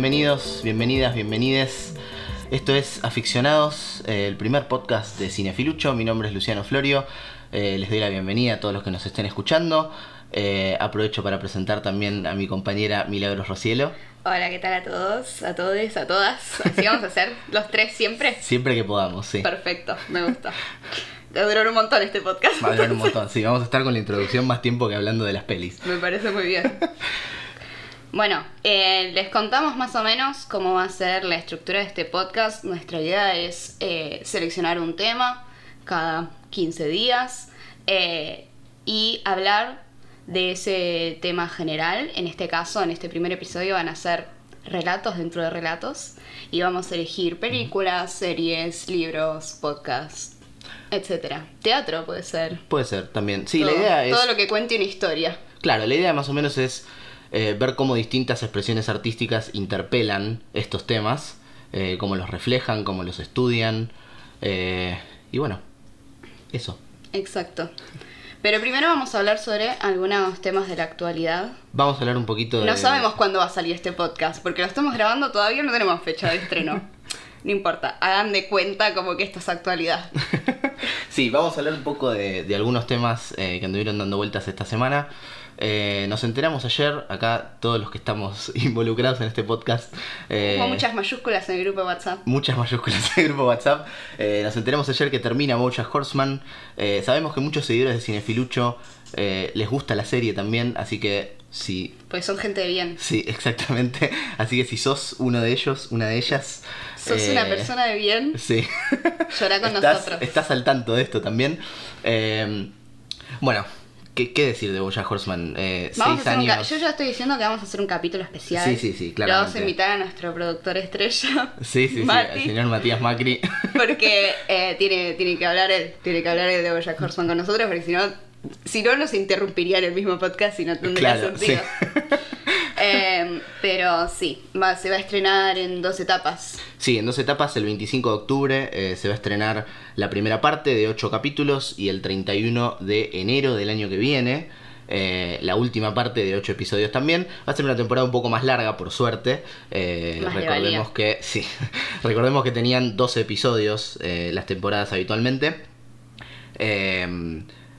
bienvenidos, bienvenidas, bienvenides. Esto es Aficionados, eh, el primer podcast de Cinefilucho. Mi nombre es Luciano Florio. Eh, les doy la bienvenida a todos los que nos estén escuchando. Eh, aprovecho para presentar también a mi compañera Milagros Rocielo. Hola, ¿qué tal a todos? A todos, a todas. Así vamos a hacer los tres siempre. Siempre que podamos, sí. Perfecto, me gusta. Va a durar un montón este podcast. Va a durar un montón, sí. Vamos a estar con la introducción más tiempo que hablando de las pelis. Me parece muy bien. Bueno, eh, les contamos más o menos cómo va a ser la estructura de este podcast. Nuestra idea es eh, seleccionar un tema cada 15 días eh, y hablar de ese tema general. En este caso, en este primer episodio van a ser relatos dentro de relatos y vamos a elegir películas, series, libros, podcasts, etcétera. Teatro puede ser. Puede ser también. Sí, todo, la idea es... Todo lo que cuente una historia. Claro, la idea más o menos es eh, ver cómo distintas expresiones artísticas interpelan estos temas, eh, cómo los reflejan, cómo los estudian. eh, y bueno, eso. Exacto. Pero primero vamos a hablar sobre algunos temas de la actualidad. Vamos a hablar un poquito de... No sabemos cuándo va a salir este podcast, porque lo estamos grabando todavía no tenemos fecha de estreno. No importa, hagan de cuenta como que esto es actualidad. sí, vamos a hablar un poco de, de algunos temas eh, que anduvieron dando vueltas esta semana. Eh, nos enteramos ayer, acá todos los que estamos involucrados en este podcast. eh, Hubo muchas mayúsculas en el grupo de WhatsApp. muchas mayúsculas en el grupo WhatsApp. Eh, nos enteramos ayer que termina Bojack Horseman. Eh, sabemos que muchos seguidores de Cinefilucho les gusta la serie también, así que si... Pues son gente de bien. Sí, exactamente. Así que si sos uno de ellos, una de ellas... Sos una persona de bien, Sí. llorá con estás, nosotros. estás al tanto de esto también. Bueno, ¿qué, qué decir de Bojack Horseman? Eh, Vamos a un años... Yo ya estoy diciendo que vamos a hacer un capítulo especial. Sí, sí, sí, Le vamos a invitar a nuestro productor estrella, Sí, sí, sí, el señor Matías Macri. porque eh, tiene, tiene que hablar él, tiene que hablar él de Bojack Horseman con nosotros, porque si no, si no nos interrumpiría en el mismo podcast y no tendría Claro, sentido. sí. Eh, pero sí, va, se va a estrenar en dos etapas. Sí, en dos etapas, el 25 de octubre eh, se va a estrenar la primera parte de 8 capítulos y el 31 de enero del año que viene. eh, la última parte de 8 episodios también. Va a ser una temporada un poco más larga, por suerte. Eh, recordemos que. Sí. recordemos que tenían 12 episodios eh, las temporadas habitualmente.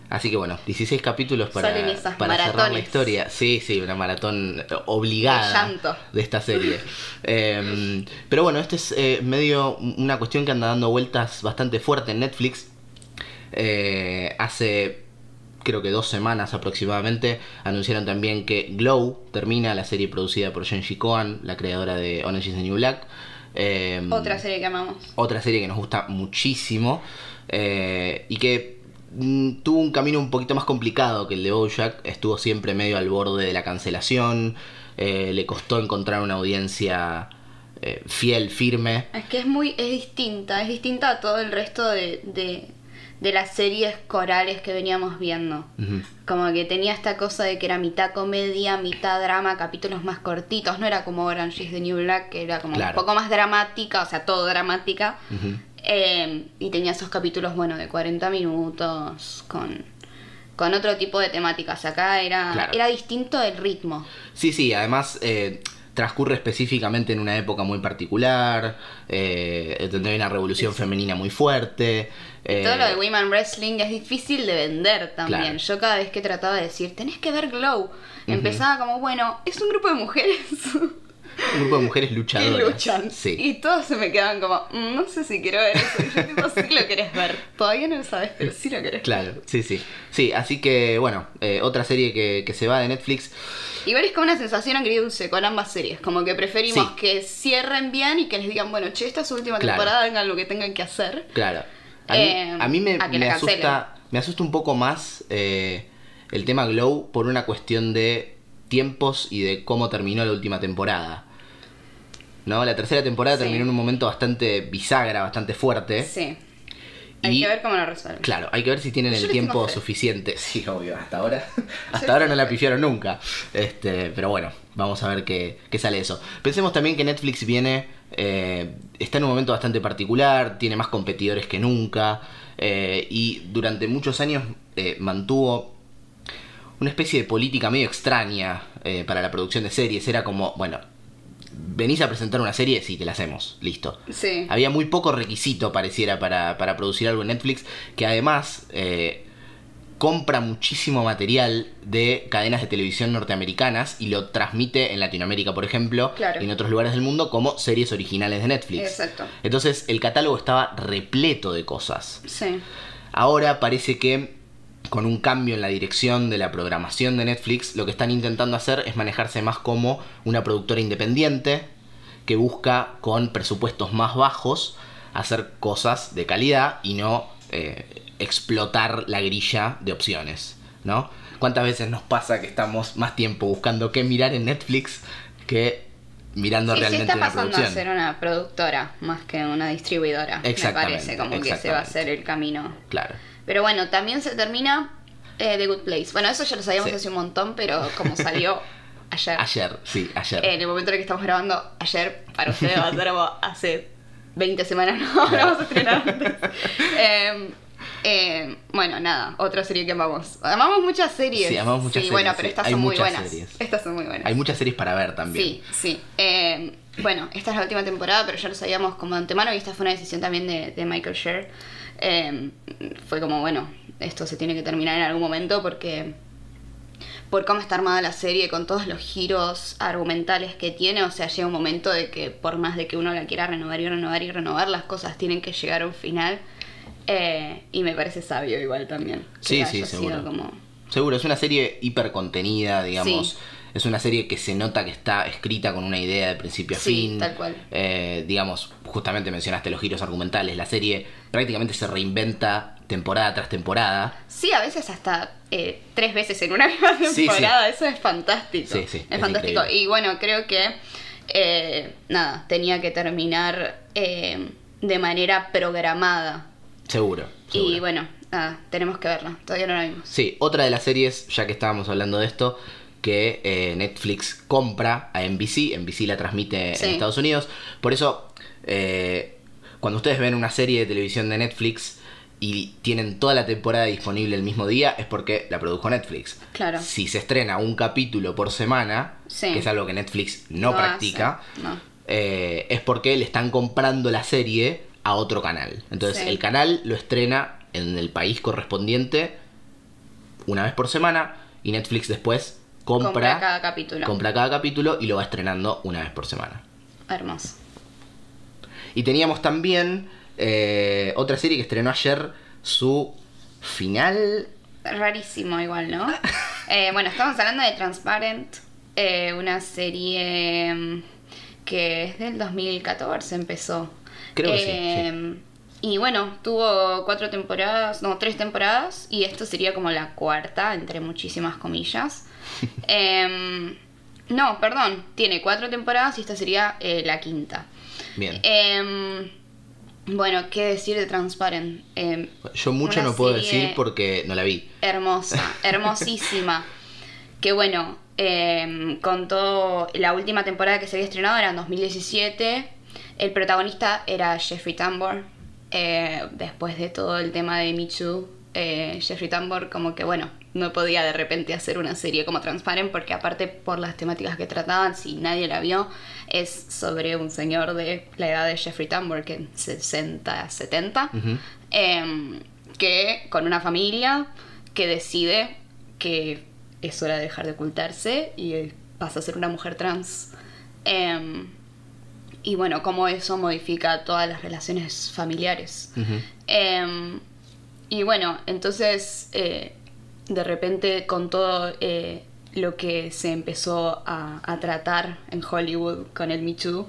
Así que bueno, 16 capítulos para, para cerrar la historia. Sí, sí, una maratón obligada De esta serie. Eh, pero bueno, este es eh, medio una cuestión que anda dando vueltas bastante fuerte en Netflix. Eh, hace creo que dos semanas aproximadamente anunciaron también que Glow termina la serie producida por Genji Kohan, la creadora de Orange is the New Black. Eh, Otra serie que amamos. otra serie que nos gusta muchísimo eh, y que tuvo un camino un poquito más complicado que el de Bojack. Estuvo siempre medio al borde de la cancelación. eh, le costó encontrar una audiencia eh, fiel, firme. Es que es muy, es distinta, es distinta a todo el resto de, de, de las series corales que veníamos viendo. Como que tenía esta cosa de que era mitad comedia, mitad drama, capítulos más cortitos. No era como Orange is the New Black, que era como Claro. un poco más dramática, o sea, todo dramática. Eh, y tenía esos capítulos, bueno, de 40 minutos, con, con otro tipo de temáticas. Acá era, Claro. era distinto el ritmo. Sí, sí, además eh, transcurre específicamente en una época muy particular, eh, hay una revolución femenina muy fuerte. eh, Todo lo de Women Wrestling es difícil de vender también. Claro. Yo cada vez que trataba de decir, tenés que ver Glow, empezaba como, bueno, es un grupo de mujeres un grupo de mujeres luchadoras. luchan. Sí. Y todos se me quedaban como, "Mm, no sé si quiero ver eso. Y yo tipo, sí lo querés ver. Todavía no lo sabes, pero sí lo querés Claro, sí, sí. Sí, así que bueno, eh, otra serie que, que se va de Netflix. Igual es como una sensación agridulce con ambas series. Como que preferimos Sí. que cierren bien y que les digan, bueno, che, esta es su última Claro. temporada, hagan lo que tengan que hacer. Claro. A mí, Eh, a mí me, a asusta, me asusta un poco más eh, el tema Glow por una cuestión de tiempos y de cómo terminó la última temporada. ¿No? La tercera temporada Sí. terminó en un momento bastante bisagra, bastante fuerte. Sí. Hay Y- que ver cómo lo resuelven. Claro, hay que ver si tienen Yo el tiempo suficiente. Sí, obvio, hasta ahora. Hasta ahora no la pifiaron nunca. Este, pero bueno, vamos a ver qué, qué sale eso. Pensemos también que Netflix viene. eh, está en un momento bastante particular, tiene más competidores que nunca. eh, y durante muchos años eh, mantuvo una especie de política medio extraña eh, para la producción de series. Era como, bueno, venís a presentar una serie, sí, te la hacemos, listo. Sí. Había muy poco requisito, pareciera, para, para producir algo en Netflix, que además eh, compra muchísimo material de cadenas de televisión norteamericanas y lo transmite en Latinoamérica, por ejemplo, Claro. y en otros lugares del mundo como series originales de Netflix. Exacto. Entonces el catálogo estaba repleto de cosas. Sí. Ahora parece que con un cambio en la dirección de la programación de Netflix, lo que están intentando hacer es manejarse más como una productora independiente que busca con presupuestos más bajos hacer cosas de calidad y no eh, explotar la grilla de opciones, ¿no? ¿Cuántas veces nos pasa que estamos más tiempo buscando qué mirar en Netflix que mirando Sí, se realmente está una pasando a ser una productora más que una distribuidora. Me parece como que ese va a ser el camino. Claro. Pero bueno, también se termina eh, The Good Place. Bueno, eso ya lo sabíamos Sí. hace un montón, pero como salió ayer, Ayer, sí, ayer. en el momento en el que estamos grabando, ayer, para ustedes va a ser como hace 20 semanas, no, ahora vamos a estrenar antes. Eh, eh, bueno, nada, otra serie que amamos. Amamos muchas series. Sí, amamos muchas Sí, bueno, series, pero sí. estas Hay son muy buenas. series. Estas son muy buenas. Hay muchas series para ver también. Sí, sí. Eh, bueno, esta es la última temporada, pero ya lo sabíamos como de antemano y esta fue una decisión también de, de Michael Sher. Eh, fue como, bueno, esto se tiene que terminar en algún momento porque por cómo está armada la serie, con todos los giros argumentales que tiene, o sea, llega un momento de que por más de que uno la quiera renovar y renovar y renovar, las cosas tienen que llegar a un final. Eh, y me parece sabio igual también. Sí, sí, sido seguro. como- Seguro, es una serie hiper contenida, digamos. Sí. Es una serie que se nota que está escrita con una idea de principio a Sí, fin. tal cual. Eh, digamos, justamente mencionaste los giros argumentales. La serie prácticamente se reinventa temporada tras temporada. Sí, a veces hasta eh, tres veces en una misma Sí, sí. temporada. Eso es fantástico. Sí, sí, es, es fantástico. increíble. Y bueno, creo que eh, nada, tenía que terminar de manera programada. Seguro. seguro. Y bueno, nada, tenemos que verla. Todavía no la vimos. Sí, otra de las series, ya que estábamos hablando de esto, que eh, Netflix compra a NBC, NBC la transmite Sí. en Estados Unidos, por eso eh, cuando ustedes ven una serie de televisión de Netflix y tienen toda la temporada disponible el mismo día, es porque la produjo Netflix. Claro. Si se estrena un capítulo por semana, Sí. que es algo que Netflix no, No practica, no. eh, es porque le están comprando la serie a otro canal. Entonces Sí. el canal lo estrena en el país correspondiente una vez por semana y Netflix después compra, Compra cada capítulo. compra cada capítulo y lo va estrenando una vez por semana. Hermoso. Y teníamos también eh, otra serie que estrenó ayer su final. Rarísimo igual, ¿no? Eh, bueno, estamos hablando de Transparent, eh, una serie mm, que es del 2014 empezó. Creo que sí, Eh, Y bueno, tuvo cuatro temporadas, no, tres temporadas, y esto sería como la cuarta, entre muchísimas comillas. Em, no, perdón, tiene cuatro temporadas y esta sería eh, la quinta. Bien. Em, bueno, ¿qué decir de Transparent? Em, Yo mucho no puedo decir porque no la vi. hermosa, hermosísima. que bueno, contó la última temporada que se había estrenado era en 2017. El protagonista era Jeffrey Tambor. Eh, después de todo el tema de Too, eh, Jeffrey Tambor como que bueno, no podía de repente hacer una serie como Transparent porque aparte por las temáticas que trataban, si nadie la vio, es sobre un señor de la edad de Jeffrey Tambor, que 60, 70, Ujú. em, que con una familia que decide que es hora de dejar de ocultarse y eh, pasa a ser una mujer trans. Em, y bueno, cómo eso modifica todas las relaciones familiares. Em, y bueno, entonces eh, de repente con todo eh, lo que se empezó a, a tratar en Hollywood con el Me Too,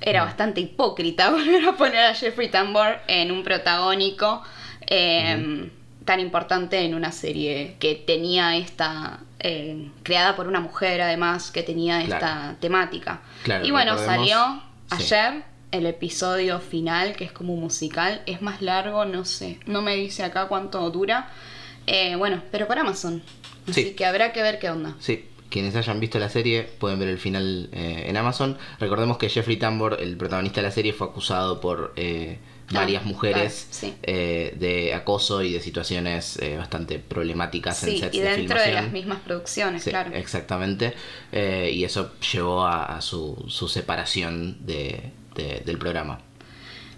era bastante hipócrita volver a poner a Jeffrey Tambor en un protagónico em, tan importante en una serie que tenía esta... eh, creada por una mujer además, que tenía esta Claro. temática. Claro, y bueno, salió sí. ayer el episodio final, que es como un musical, es más largo, no sé, no me dice acá cuánto dura. Eh, bueno, pero para Amazon. Así Sí. que habrá que ver qué onda. Sí. quienes hayan visto la serie pueden ver el final eh, en Amazon. Recordemos que Jeffrey Tambor, el protagonista de la serie, fue acusado por eh, varias Ah, mujeres claro, sí. eh, de acoso y de situaciones eh, bastante problemáticas en Sí, sets y de dentro de las mismas producciones, Sí, claro. exactamente. Y eso llevó a, a su, su separación de- de- del programa.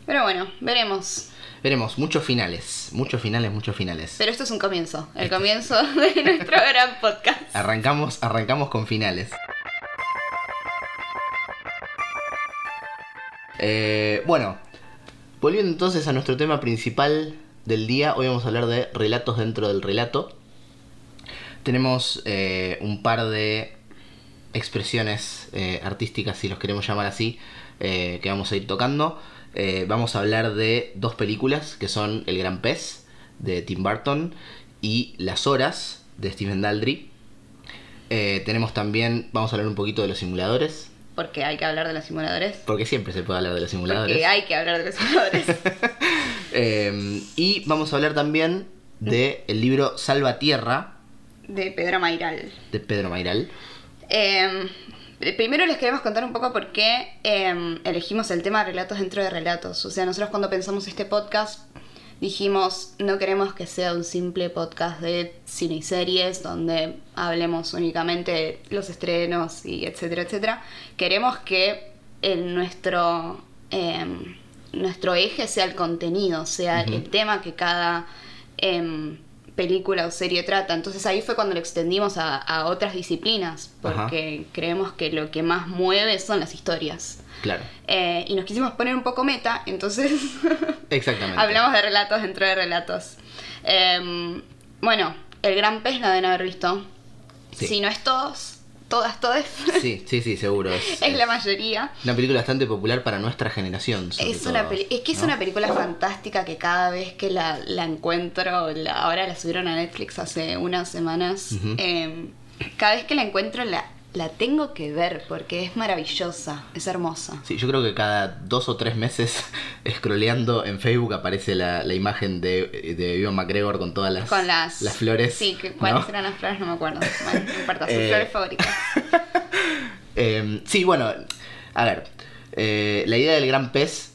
Pero bueno, veremos. Veremos muchos finales, muchos finales, muchos finales. Pero esto es un comienzo, el comienzo de nuestro gran podcast. Arrancamos, arrancamos con finales. Eh, bueno, volviendo entonces a nuestro tema principal del día, hoy vamos a hablar de relatos dentro del relato. Tenemos eh, un par de expresiones eh, artísticas, si los queremos llamar así, que vamos a ir tocando. Eh, vamos a hablar de dos películas que son El Gran Pez de Tim Burton y Las Horas de Steven Daldry. Eh, tenemos también, vamos a hablar un poquito de los simuladores, Porque hay que hablar de los simuladores. porque siempre se puede hablar de los simuladores. Porque hay que hablar de los simuladores. Eh, y vamos a hablar también de el libro Salvatierra de Pedro Mairal. de Pedro Mairal. Eh, primero les queremos contar un poco por qué eh, elegimos el tema de relatos dentro de relatos. O sea, nosotros cuando pensamos este podcast dijimos no queremos que sea un simple podcast de cine y series donde hablemos únicamente de los estrenos y etcétera, etcétera. Queremos que el, nuestro, eh, nuestro eje sea el contenido, sea el tema que cada... em, película o serie trata. Entonces ahí fue cuando lo extendimos a, a otras disciplinas, Ajá. porque creemos que lo que más mueve son las historias. Claro, Eh, y nos quisimos poner un poco meta, entonces exactamente. hablamos de relatos dentro de relatos. Em, bueno, El Gran Pez la deben haber visto. Sí. Si no es todos, todas, todas, Sí, sí, sí, seguro. Es, es la mayoría. una película bastante popular para nuestra generación. Es, una peli- es que es ¿no? una película fantástica que cada vez que la, la encuentro, la- ahora la subieron a Netflix hace unas semanas, eh, cada vez que la encuentro la, la tengo que ver porque es maravillosa, es hermosa. Sí, yo creo que cada dos o tres meses, scrolleando en Facebook, aparece la, la imagen de, de Ewan McGregor con todas las, Con las, flores. Sí, que, ¿no? cuáles eran las flores no me acuerdo. Bueno, no importa, sus Eh, flores favoritas. Eh, sí, bueno, a ver, eh, la idea del gran pez,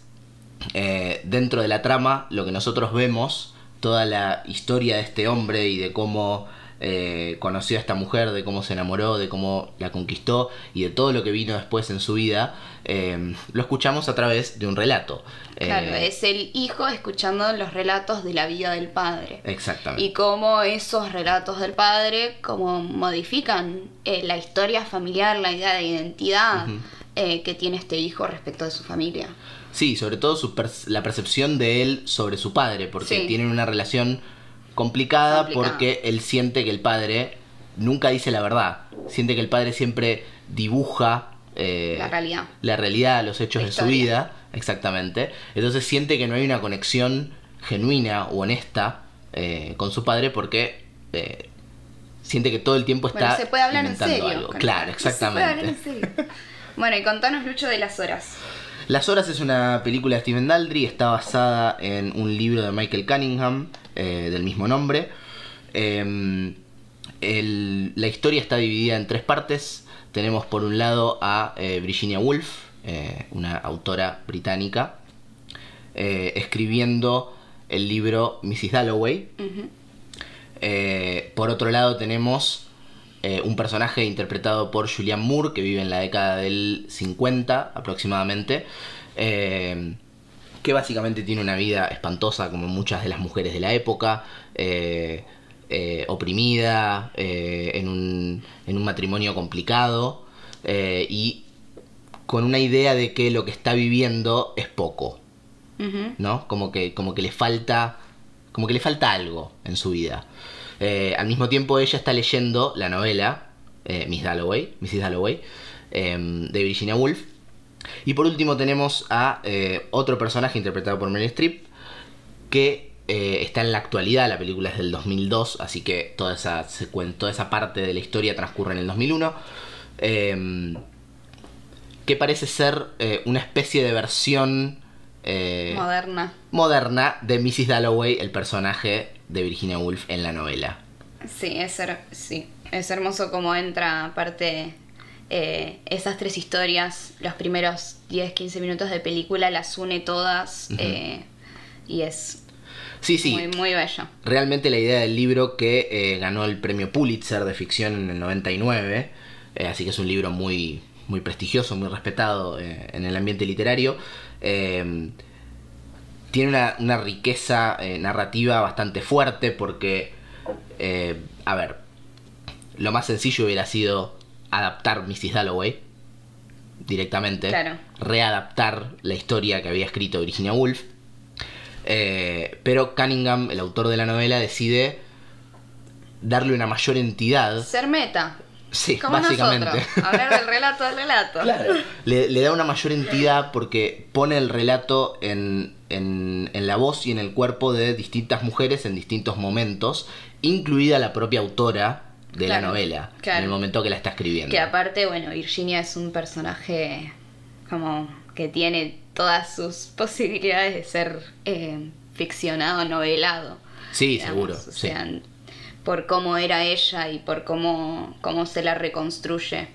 eh, dentro de la trama, lo que nosotros vemos, toda la historia de este hombre y de cómo eh, conoció a esta mujer, de cómo se enamoró, de cómo la conquistó y de todo lo que vino después en su vida, eh, lo escuchamos a través de un relato. Claro, Eh, es el hijo escuchando los relatos de la vida del padre. Exactamente. Y cómo esos relatos del padre como modifican eh, la historia familiar, la idea de identidad eh, que tiene este hijo respecto de su familia. Sí, sobre todo su per- la percepción de él sobre su padre, porque Sí. tienen una relación complicada, porque él siente que el padre nunca dice la verdad, siente que el padre siempre dibuja eh, La realidad. la realidad, los hechos La de su vida, exactamente. Entonces siente que no hay una conexión genuina o honesta eh, con su padre porque eh, siente que todo el tiempo está Bueno, se puede hablar en serio. algo. Claro, Se puede hablar en exactamente. serio. Bueno, y contanos, Lucho, de las horas. Las Horas es una película de Steven Daldry, está basada en un libro de Michael Cunningham eh, del mismo nombre. Eh, el- la historia está dividida en tres partes. Tenemos por un lado a eh, Virginia Woolf, eh, una autora británica, escribiendo el libro Mrs. Dalloway. Por otro lado tenemos un personaje interpretado por Julianne Moore que vive en la década del 50 aproximadamente, que básicamente tiene una vida espantosa como muchas de las mujeres de la época, eh, eh, oprimida, eh, en, un, en un matrimonio complicado y con una idea de que lo que está viviendo es poco. ¿no? Como que, como que le falta. Como que le falta algo en su vida. Al mismo tiempo ella está leyendo la novela eh, Miss Dalloway, Mrs. Dalloway, de Virginia Woolf. Y por último tenemos a eh, otro personaje interpretado por Meryl Streep que eh, está en la actualidad, la película es del 2002, así que toda esa, secuen- toda esa parte de la historia transcurre en el 2001. eh, que parece ser eh, una especie de versión Moderna. moderna de Mrs. Dalloway, el personaje de Virginia Woolf en la novela. Sí, es ser- sí. es hermoso cómo entra, aparte, eh, esas tres historias, los primeros 10, 15 minutos de película las une todas eh, y es Sí, sí. muy, muy bello. Realmente la idea del libro que eh, ganó el premio Pulitzer de ficción en el 99, eh, así que es un libro muy, muy prestigioso, muy respetado en el ambiente literario, tiene una, una riqueza narrativa bastante fuerte porque, a ver, lo más sencillo hubiera sido adaptar Mrs. Dalloway directamente, Claro. readaptar la historia que había escrito Virginia Woolf. Eh, pero Cunningham, el autor de la novela, decide darle una mayor entidad. Ser meta. Sí, Como básicamente. nosotros. Hablar del relato del relato. Le, le da una mayor entidad porque pone el relato en, en, en la voz y en el cuerpo de distintas mujeres en distintos momentos, incluida la propia autora de la novela, claro. en el momento que la está escribiendo. Que aparte, bueno, Virginia es un personaje como que tiene todas sus posibilidades de ser eh, ficcionado, novelado. Sí, digamos. seguro. O sí. sea, por cómo era ella y por cómo, cómo se la reconstruye.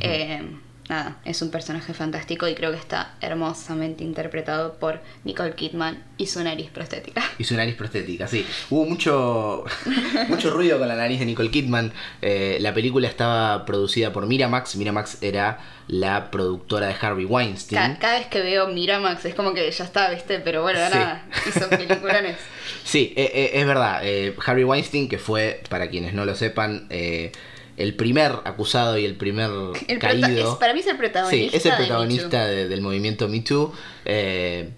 Eh, nada, es un personaje fantástico y creo que está hermosamente interpretado por Nicole Kidman y su nariz prostética. Y su nariz prostética, sí. Hubo mucho, mucho ruido con la nariz de Nicole Kidman. Eh, la película estaba producida por Miramax. Miramax era la productora de Harvey Weinstein. Ca- cada vez que veo Miramax es como que ya está, ¿viste? Pero bueno, Sí. ahora hizo peliculones. Sí, eh, eh, es verdad. eh, Harvey Weinstein, que fue, para quienes no lo sepan, eh, el primer acusado y el primer El caído. es- para mí es el protagonista. Sí, es el protagonista de- del movimiento Me Too. eh,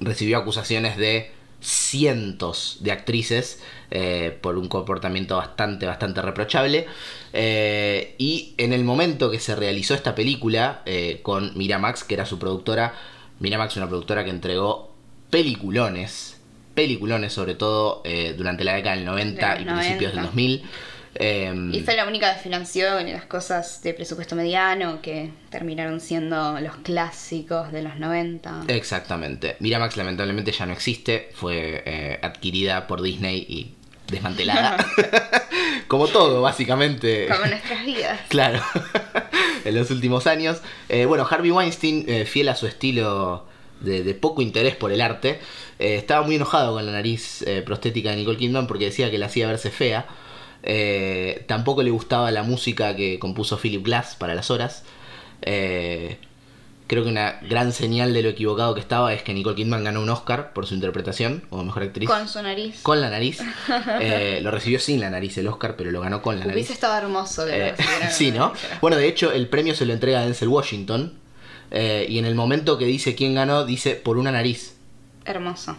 recibió acusaciones de cientos de actrices eh, por un comportamiento bastante, bastante reprochable. Eh, y en el momento que se realizó esta película con Miramax, que era su productora, Miramax una productora que entregó peliculones, peliculones sobre todo durante la década del 90 De y principios del 90. 2000. Eh, Y fue la única que financió las cosas de presupuesto mediano que terminaron siendo los clásicos de los 90. Exactamente. Miramax lamentablemente ya no existe, fue eh, adquirida por Disney y desmantelada. Como todo, básicamente. Como nuestras vidas. Claro, en los últimos años. Eh, bueno, Harvey Weinstein, eh, fiel a su estilo de, de poco interés por el arte, estaba muy enojado con la nariz prostética de Nicole Kidman porque decía que la hacía verse fea. Eh, tampoco le gustaba la música que compuso Philip Glass para las horas. Eh, creo que una gran señal de lo equivocado que estaba es que Nicole Kidman ganó un Oscar por su interpretación como mejor actriz. Con su nariz. Con la nariz. Eh, lo recibió sin la nariz el Oscar, pero lo ganó con la nariz. Hubiese estado hermoso lo Eh, sí, ¿no? Bueno, de hecho, el premio se lo entrega a Denzel Washington. eh, y en el momento que dice quién ganó, dice por una nariz. Hermoso.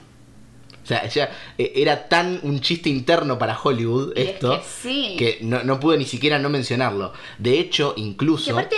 O sea, ya eh, era tan un chiste interno para Hollywood Y es esto que sí. que no, no pude ni siquiera no mencionarlo. De hecho, Y incluso. aparte,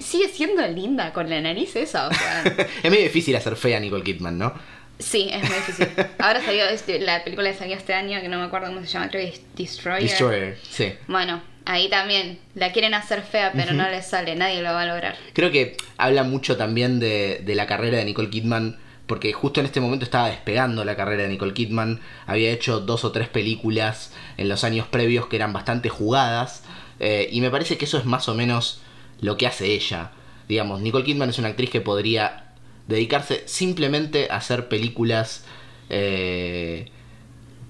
sigue siendo linda con la nariz esa, o sea. es medio difícil hacer fea a Nicole Kidman, ¿no? sí, es muy difícil. Ahora salió este- la película que salió este año, que no me acuerdo cómo se llama, creo que es Destroyer. Destroyer, sí. Bueno, ahí también la quieren hacer fea, pero no les sale, nadie lo va a lograr. Creo que habla mucho también de, de la carrera de Nicole Kidman, porque justo en este momento estaba despegando la carrera de Nicole Kidman. Había hecho dos o tres películas en los años previos que eran bastante jugadas, eh, y me parece que eso es más o menos lo que hace ella. Digamos, Nicole Kidman es una actriz que podría dedicarse simplemente a hacer películas. eh,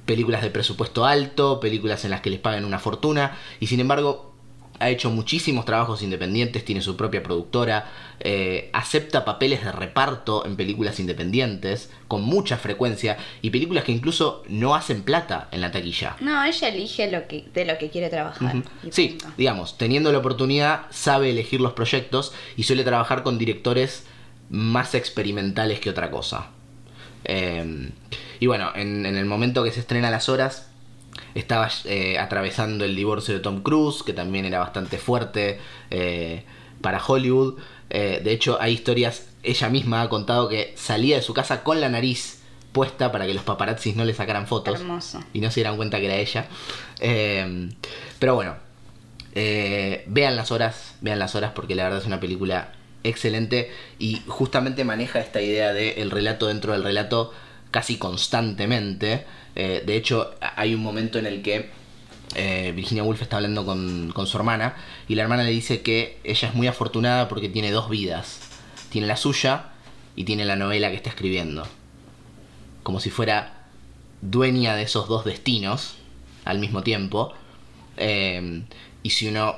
películas de presupuesto alto, películas en las que les pagan una fortuna, y sin embargo ha hecho muchísimos trabajos independientes, tiene su propia productora, eh, acepta papeles de reparto en películas independientes con mucha frecuencia y películas que incluso no hacen plata en la taquilla. No, ella elige lo que, de lo que quiere trabajar. Sí, punto. digamos, teniendo la oportunidad, sabe elegir los proyectos y suele trabajar con directores más experimentales que otra cosa. Eh, y bueno, en, en el momento que se estrena Las Horas, estaba eh, atravesando el divorcio de Tom Cruise, que también era bastante fuerte eh, para Hollywood. Eh, de hecho, hay historias, ella misma ha contado que salía de su casa con la nariz puesta para que los paparazzis no le sacaran fotos Hermoso. y no se dieran cuenta que era ella. Pero bueno, vean las horas, vean las horas porque la verdad es una película excelente y justamente maneja esta idea de el relato dentro del relato casi constantemente. Eh, de hecho, hay un momento en el que eh, Virginia Woolf está hablando con, con su hermana y la hermana le dice que ella es muy afortunada porque tiene dos vidas. Tiene la suya y tiene la novela que está escribiendo. Como si fuera dueña de esos dos destinos al mismo tiempo. Eh, y si uno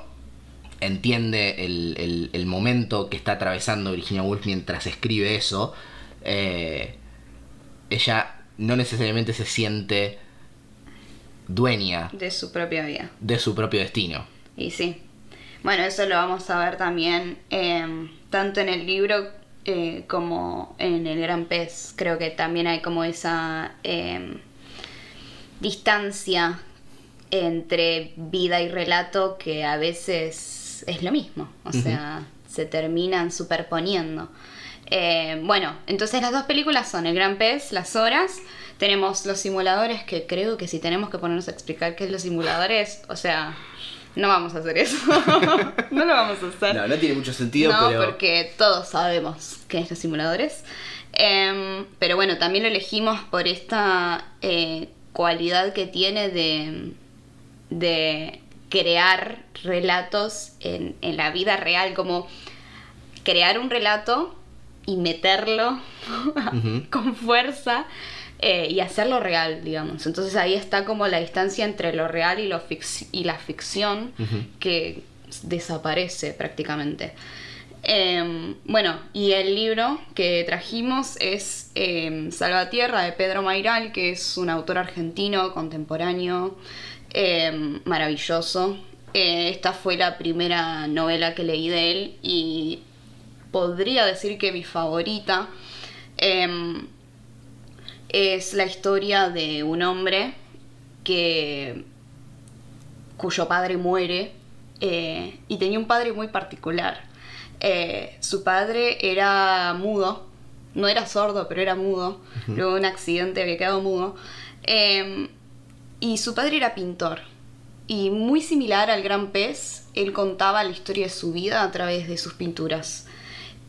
entiende el, el- momento que está atravesando Virginia Woolf mientras escribe eso, ella no necesariamente se siente dueña De su propia vida. de su propio destino. Y sí. Bueno, eso lo vamos a ver también eh, tanto en el libro eh, como en el Gran Pez. Creo que también hay como esa eh, distancia entre vida y relato que a veces es lo mismo. O sea, se terminan superponiendo. Eh, bueno, entonces las dos películas son El Gran Pez, Las Horas. Tenemos los simuladores, que creo que si tenemos que ponernos a explicar qué es los simuladores, o sea, no vamos a hacer eso. no lo vamos a hacer. No, no tiene mucho sentido, No, pero. porque todos sabemos qué es los simuladores. Em, pero bueno, también lo elegimos por esta eh, cualidad que tiene de, de crear relatos en, en la vida real, como crear un relato y meterlo con fuerza eh, y hacerlo real, digamos. Entonces ahí está como la distancia entre lo real y, lo fic- y la ficción que desaparece prácticamente. Em, bueno, y el libro que trajimos es em, Salvatierra de Pedro Mairal, que es un autor argentino contemporáneo em, maravilloso. Eh, esta fue la primera novela que leí de él y podría decir que mi favorita. Em, es la historia de un hombre que cuyo padre muere eh, y tenía un padre muy particular. Eh, su padre era mudo, no era sordo, pero era mudo. Luego de un accidente había quedado mudo. Eh, y su padre era pintor. Y muy similar al gran pez, él contaba la historia de su vida a través de sus pinturas.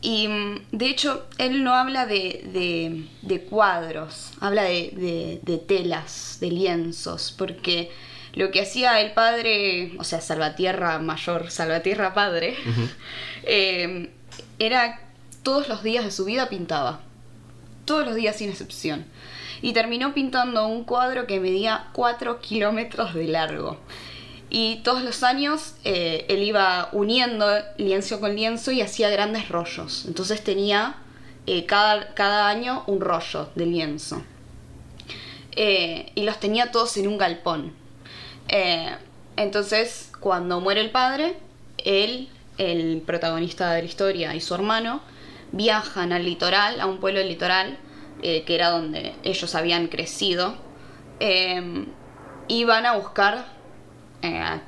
Y mm, de hecho, él no habla de, de- de cuadros, habla de, de- de telas, de lienzos, porque lo que hacía el padre, o sea, Salvatierra mayor, Salvatierra padre, eh, era todos los días de su vida pintaba. Todos los días sin excepción. Y terminó pintando un cuadro que medía 4 kilómetros de largo. Y todos los años eh, él iba uniendo lienzo con lienzo y hacía grandes rollos. Entonces tenía eh, cada, cada año un rollo de lienzo. Eh, y los tenía todos en un galpón. Entonces, cuando muere el padre, él, el protagonista de la historia, y su hermano viajan al litoral, a un pueblo del litoral, que era donde ellos habían crecido, y van a buscar eh,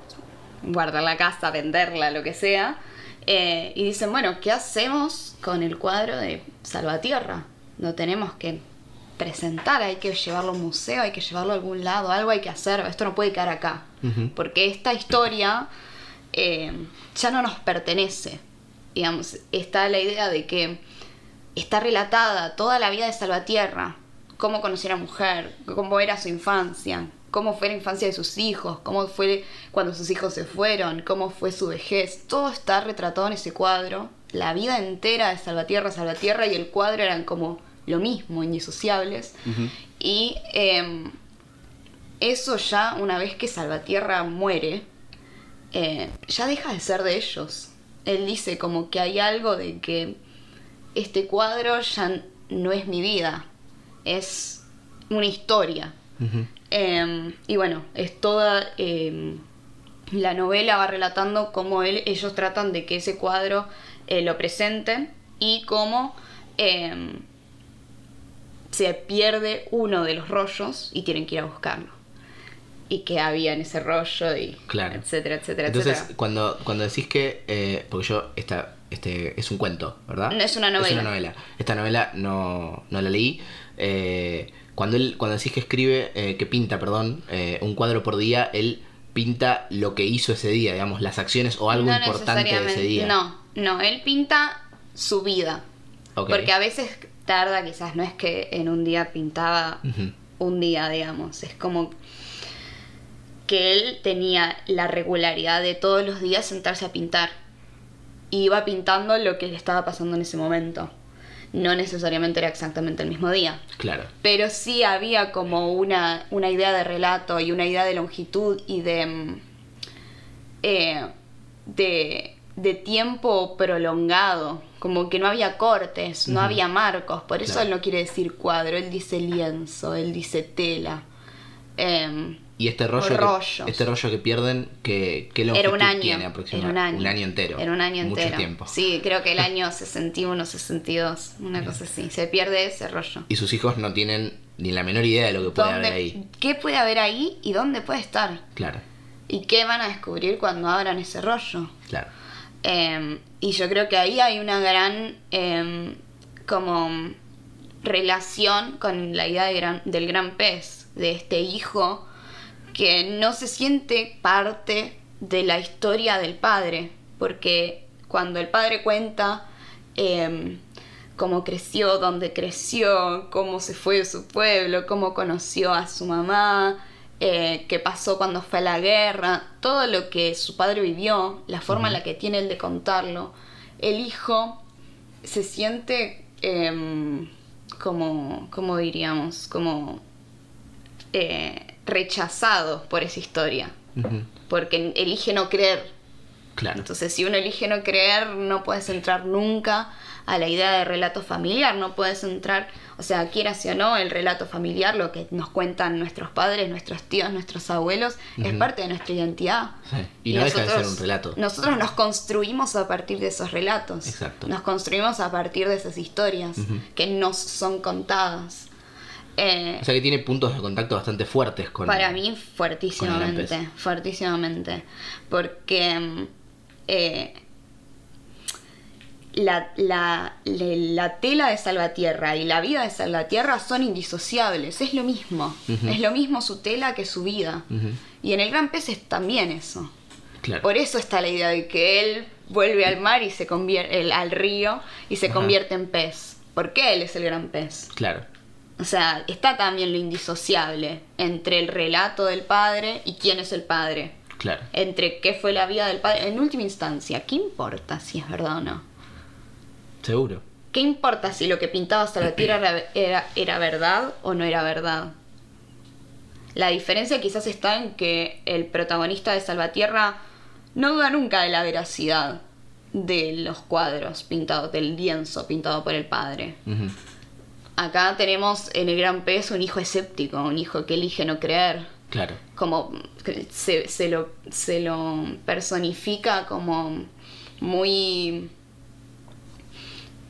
guardar la casa, venderla, lo que sea. eh, y dicen, bueno, ¿qué hacemos con el cuadro de Salvatierra? Lo tenemos que presentar, hay que llevarlo a un museo, hay que llevarlo a algún lado, algo hay que hacer, esto no puede quedar acá. Porque esta historia eh, ya no nos pertenece. Digamos, está la idea de que está relatada toda la vida de Salvatierra, cómo conoció a la mujer, cómo era su infancia, cómo fue la infancia de sus hijos, cómo fue cuando sus hijos se fueron, cómo fue su vejez. Todo está retratado en ese cuadro. La vida entera de Salvatierra, Salvatierra y el cuadro eran como lo mismo, indisociables. Y em, eso ya, una vez que Salvatierra muere, eh, ya deja de ser de ellos. Él dice como que hay algo de que este cuadro ya no es mi vida, es una historia. Eh, y bueno, es toda eh, la novela va relatando cómo él- ellos tratan de que ese cuadro eh, lo presenten y cómo eh, se pierde uno de los rollos y tienen que ir a buscarlo. Y que había en ese rollo y Claro. etcétera, etcétera, Entonces, etcétera. cuando, cuando decís que. eh, porque yo, esta, este es un cuento, ¿verdad? No, es una novela. Es una novela. Esta novela no, no la leí. Eh, cuando él cuando decís que escribe, eh, que pinta, perdón, eh, un cuadro por día, él pinta lo que hizo ese día, digamos, las acciones o algo No importante de ese día. No, no, él pinta su vida. Porque a veces tarda, quizás no es que en un día pintaba un día, digamos. Es como. que él tenía la regularidad de todos los días sentarse a pintar. Y iba pintando lo que le estaba pasando en ese momento. No necesariamente era exactamente el mismo día. Claro. Pero sí había como una, una idea de relato y una idea de longitud y de. mm, eh, de, de tiempo prolongado. Como que no había cortes, no había marcos. Por eso Claro. él no quiere decir cuadro, él dice lienzo, él dice tela. Em, Y este rollo, que, este rollo que pierden, que, ¿qué era longitud un año. tiene Era aproximadamente? un año. entero. Era un año Mucho entero. tiempo. Sí, creo que el año 61, 62, una cosa así. Se pierde ese rollo. Y sus hijos no tienen ni la menor idea de lo que puede ¿Dónde- haber ahí. ¿Qué puede haber ahí y dónde puede estar? Claro, ¿Y qué van a descubrir cuando abran ese rollo? claro. Eh, y yo creo que ahí hay una gran eh, como relación con la idea de gran- del gran pez, de este hijo que no se siente parte de la historia del padre, porque cuando el padre cuenta eh, cómo creció, dónde creció, cómo se fue de su pueblo, cómo conoció a su mamá, eh, qué pasó cuando fue a la guerra, todo lo que su padre vivió, la forma en la que tiene él de contarlo, el hijo se siente em, como, como diríamos, como eh, rechazado por esa historia, porque elige no creer. Claro. Entonces, si uno elige no creer, no puedes entrar nunca a la idea de relato familiar, no puedes entrar, o sea, quieras o no, el relato familiar, lo que nos cuentan nuestros padres, nuestros tíos, nuestros abuelos, es parte de nuestra identidad. Sí, y no deja de ser un relato. Nosotros nos construimos a partir de esos relatos. Exacto. Nos construimos a partir de esas historias que nos son contadas. Eh, O sea que tiene puntos de contacto bastante fuertes con. para mí, fuertísimamente. Fuertísimamente. Porque eh, la, la, le- la tela de Salvatierra y la vida de Salvatierra son indisociables. Es lo mismo. Ujú. Es lo mismo su tela que su vida. Ujú, Y en el Gran Pez es también eso. Claro. Por eso está la idea de que él vuelve al mar y se convierte al río y se Ajá. convierte en pez. Porque él es el gran pez. Claro. O sea, está también lo indisociable entre el relato del padre y quién es el padre. Claro. Entre qué fue la vida del padre. En última instancia, ¿qué importa si es verdad o no? Seguro. ¿Qué importa si lo que pintaba Salvatierra era, era, era verdad o no era verdad? La diferencia quizás está en que el protagonista de Salvatierra no duda nunca de la veracidad de los cuadros pintados, del lienzo pintado por el padre. Acá tenemos en el gran pez un hijo escéptico, un hijo que elige no creer, Claro. como se, se lo, se lo personifica como muy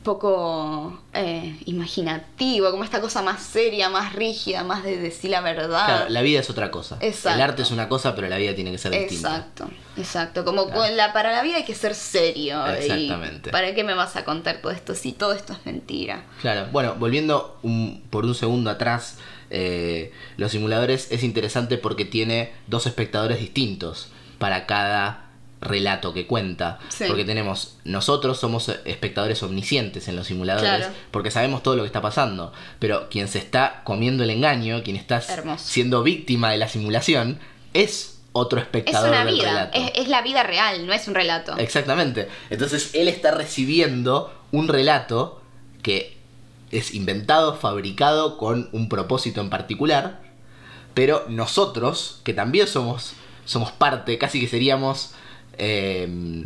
poco eh, imaginativo, como esta cosa más seria, más rígida, más de decir la verdad. Claro, la vida es otra cosa. Exacto. El arte es una cosa, pero la vida tiene que ser distinta. Exacto, exacto. Como Claro. con la, para la vida hay que ser serio. y Exactamente. ¿Para qué me vas a contar todo esto si todo esto es mentira? Claro, bueno, volviendo un- por un segundo atrás, eh, los simuladores es interesante porque tiene dos espectadores distintos para cada relato que cuenta. Sí. Porque tenemos, nosotros somos espectadores omniscientes en los simuladores, Claro. porque sabemos todo lo que está pasando. Pero quien se está comiendo el engaño, quien está Hermoso. siendo víctima de la simulación, es otro Es espectador una del vida, relato. es, es la vida real, no es un relato. Exactamente. Entonces él está recibiendo un relato que es inventado, fabricado con un propósito en particular, pero nosotros, que también somos, somos parte, casi que seríamos... eh,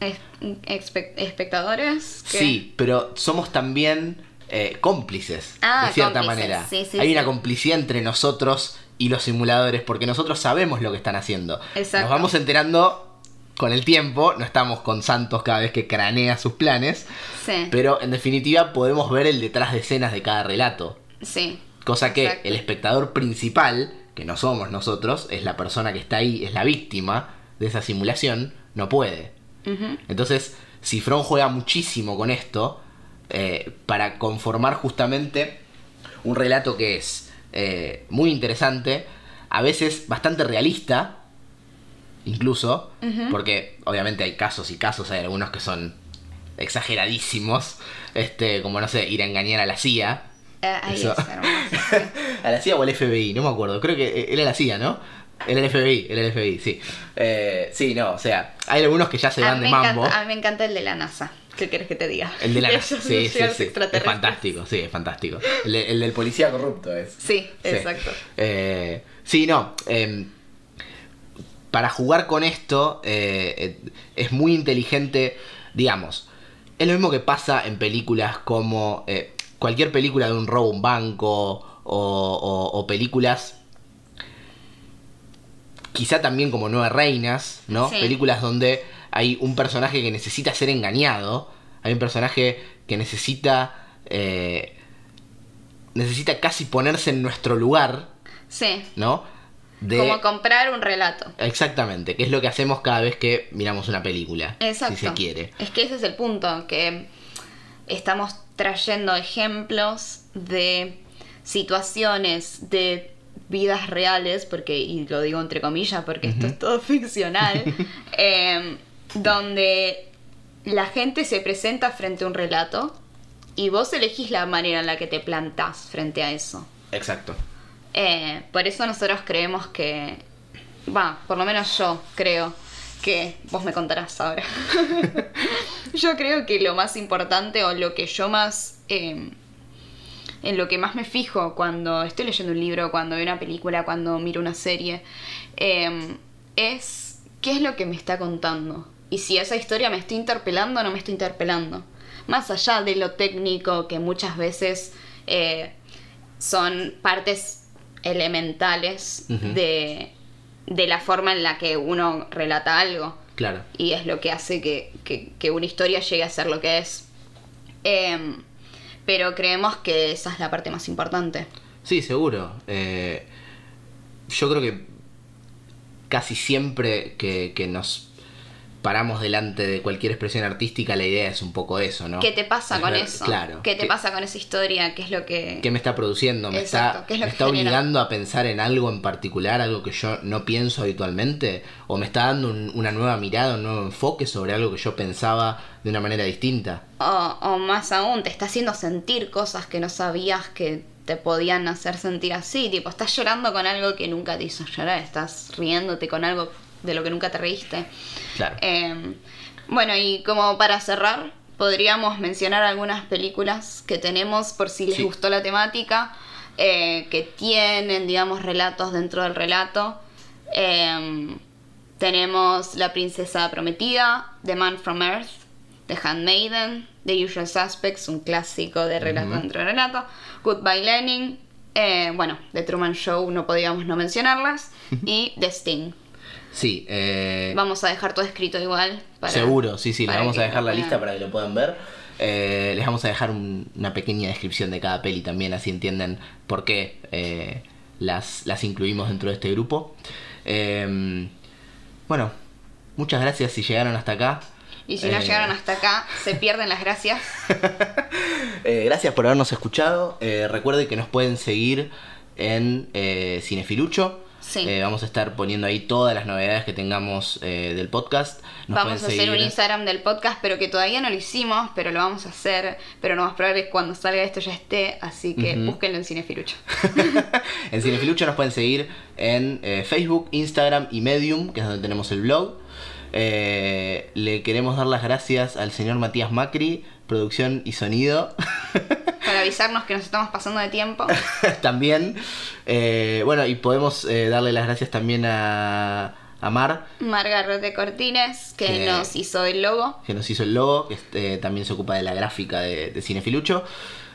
espe- espectadores. que- sí, pero somos también eh, cómplices, Ah, de cierta cómplices, manera. sí, sí, Hay sí. una complicidad entre nosotros y los simuladores, porque nosotros sabemos lo que están haciendo. Exacto. Nos vamos enterando con el tiempo, no estamos con Santos cada vez que cranea sus planes, Sí, pero en definitiva podemos ver el detrás de escenas de cada relato. sí. Cosa que Exacto. el espectador principal, que no somos nosotros, es la persona que está ahí, es la víctima de esa simulación, no puede. Entonces, Cifrón juega muchísimo con esto eh, para conformar justamente un relato que es eh, muy interesante, a veces bastante realista, incluso, porque obviamente hay casos y casos, hay algunos que son exageradísimos, este, como no sé, ir a engañar a la CIA. Eh, ahí Eso. es hermoso. a la CIA o al FBI, no me acuerdo. Creo que eh, era la CIA, ¿no? El FBI, el FBI, sí. Eh, sí, no, o sea, hay algunos que ya se van de mambo. encanta- a mí me encanta el de la NASA. ¿Qué quieres que te diga? El de la Ellos sí, sí, sí, Es fantástico, sí, es fantástico. El, de- el del policía corrupto es. Sí, Sí. exacto. Eh, sí, no. em, para jugar con esto es muy inteligente, digamos. Es lo mismo que pasa en películas como eh, cualquier película de un robo a un banco o, o- o películas quizá también como Nueve Reinas, ¿no? Sí. Películas donde hay un personaje que necesita ser engañado, hay un personaje que necesita eh, necesita casi ponerse en nuestro lugar, Sí. ¿no? De- Como comprar un relato. Exactamente, que es lo que hacemos cada vez que miramos una película, Exacto. si se quiere. Es que ese es el punto, que estamos trayendo ejemplos de situaciones de vidas reales, porque, y lo digo entre comillas porque esto es todo ficcional, em, donde la gente se presenta frente a un relato y vos elegís la manera en la que te plantás frente a eso. Exacto. Eh, por eso nosotros creemos que, va, por lo menos yo creo que, vos me contarás ahora, yo creo que lo más importante o lo que yo más, eh, en lo que más me fijo cuando estoy leyendo un libro, cuando veo una película, cuando miro una serie, eh, es qué es lo que me está contando. Y si esa historia me está interpelando o no me está interpelando. Más allá de lo técnico que muchas veces eh, son partes elementales de, de la forma en la que uno relata algo Claro. y es lo que hace que, que- que una historia llegue a ser lo que es. Em, pero creemos que esa es la parte más importante. Sí, seguro. Eh, yo creo que casi siempre que, que nos paramos delante de cualquier expresión artística, la idea es un poco eso, ¿no? ¿Qué te pasa Es con ver- eso? Claro. ¿Qué te ¿Qué- pasa con esa historia? ¿Qué es lo que...? ¿Qué me está produciendo? ¿Me Exacto, está, ¿qué es lo me que está genera? obligando a pensar en algo en particular, algo que yo no pienso habitualmente? ¿O me está dando un- una nueva mirada, un nuevo enfoque sobre algo que yo pensaba de una manera distinta? O, o más aún, te está haciendo sentir cosas que no sabías que te podían hacer sentir así. Tipo, estás llorando con algo que nunca te hizo llorar. Estás riéndote con algo de lo que nunca te reíste. Claro. Eh, bueno, y como para cerrar, podríamos mencionar algunas películas que tenemos por si les Sí. gustó la temática, eh, que tienen, digamos, relatos dentro del relato. Eh, tenemos La Princesa Prometida, The Man from Earth, The Handmaiden, The Usual Suspects, un clásico de relato dentro del relato, Goodbye Lenin, eh, bueno, The Truman Show no podíamos no mencionarlas, y The Sting. Sí, eh, Vamos a dejar todo escrito igual. para- seguro, sí, sí, para vamos a dejar la lista para que lo puedan ver. Eh, les vamos a dejar un- una pequeña descripción de cada peli también, así entienden por qué eh, las, las incluimos dentro de este grupo. Eh, bueno, muchas gracias si llegaron hasta acá. Y si no llegaron hasta acá, se pierden las gracias. Gracias por habernos escuchado. Recuerden que nos pueden seguir en Cinefilucho. Sí. Eh, vamos a estar poniendo ahí todas las novedades que tengamos eh, del podcast. Nos vamos a hacer un Instagram del podcast, pero que todavía no lo hicimos, pero lo vamos a hacer. Pero no más probable que cuando salga esto ya esté, así que Ujú. búsquenlo en Cinefilucho. en Cinefilucho nos pueden seguir en eh, Facebook, Instagram y Medium, que es donde tenemos el blog. Le queremos dar las gracias al señor Matías Macri, producción y sonido. Para avisarnos que nos estamos pasando de tiempo. también. Eh, bueno, y podemos eh, darle las gracias también a, a Mar, Margarete Cortines, que Que- nos hizo el logo. que nos hizo el logo, que este, también se ocupa de la gráfica de, de Cinefilucho.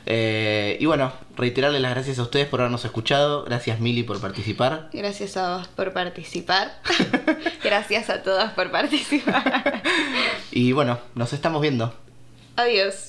Eh, y bueno, reiterarle las gracias a ustedes por habernos escuchado. Gracias Mili por participar. Gracias a vos por participar. Gracias a todas por participar. Y bueno, nos estamos viendo. Adiós.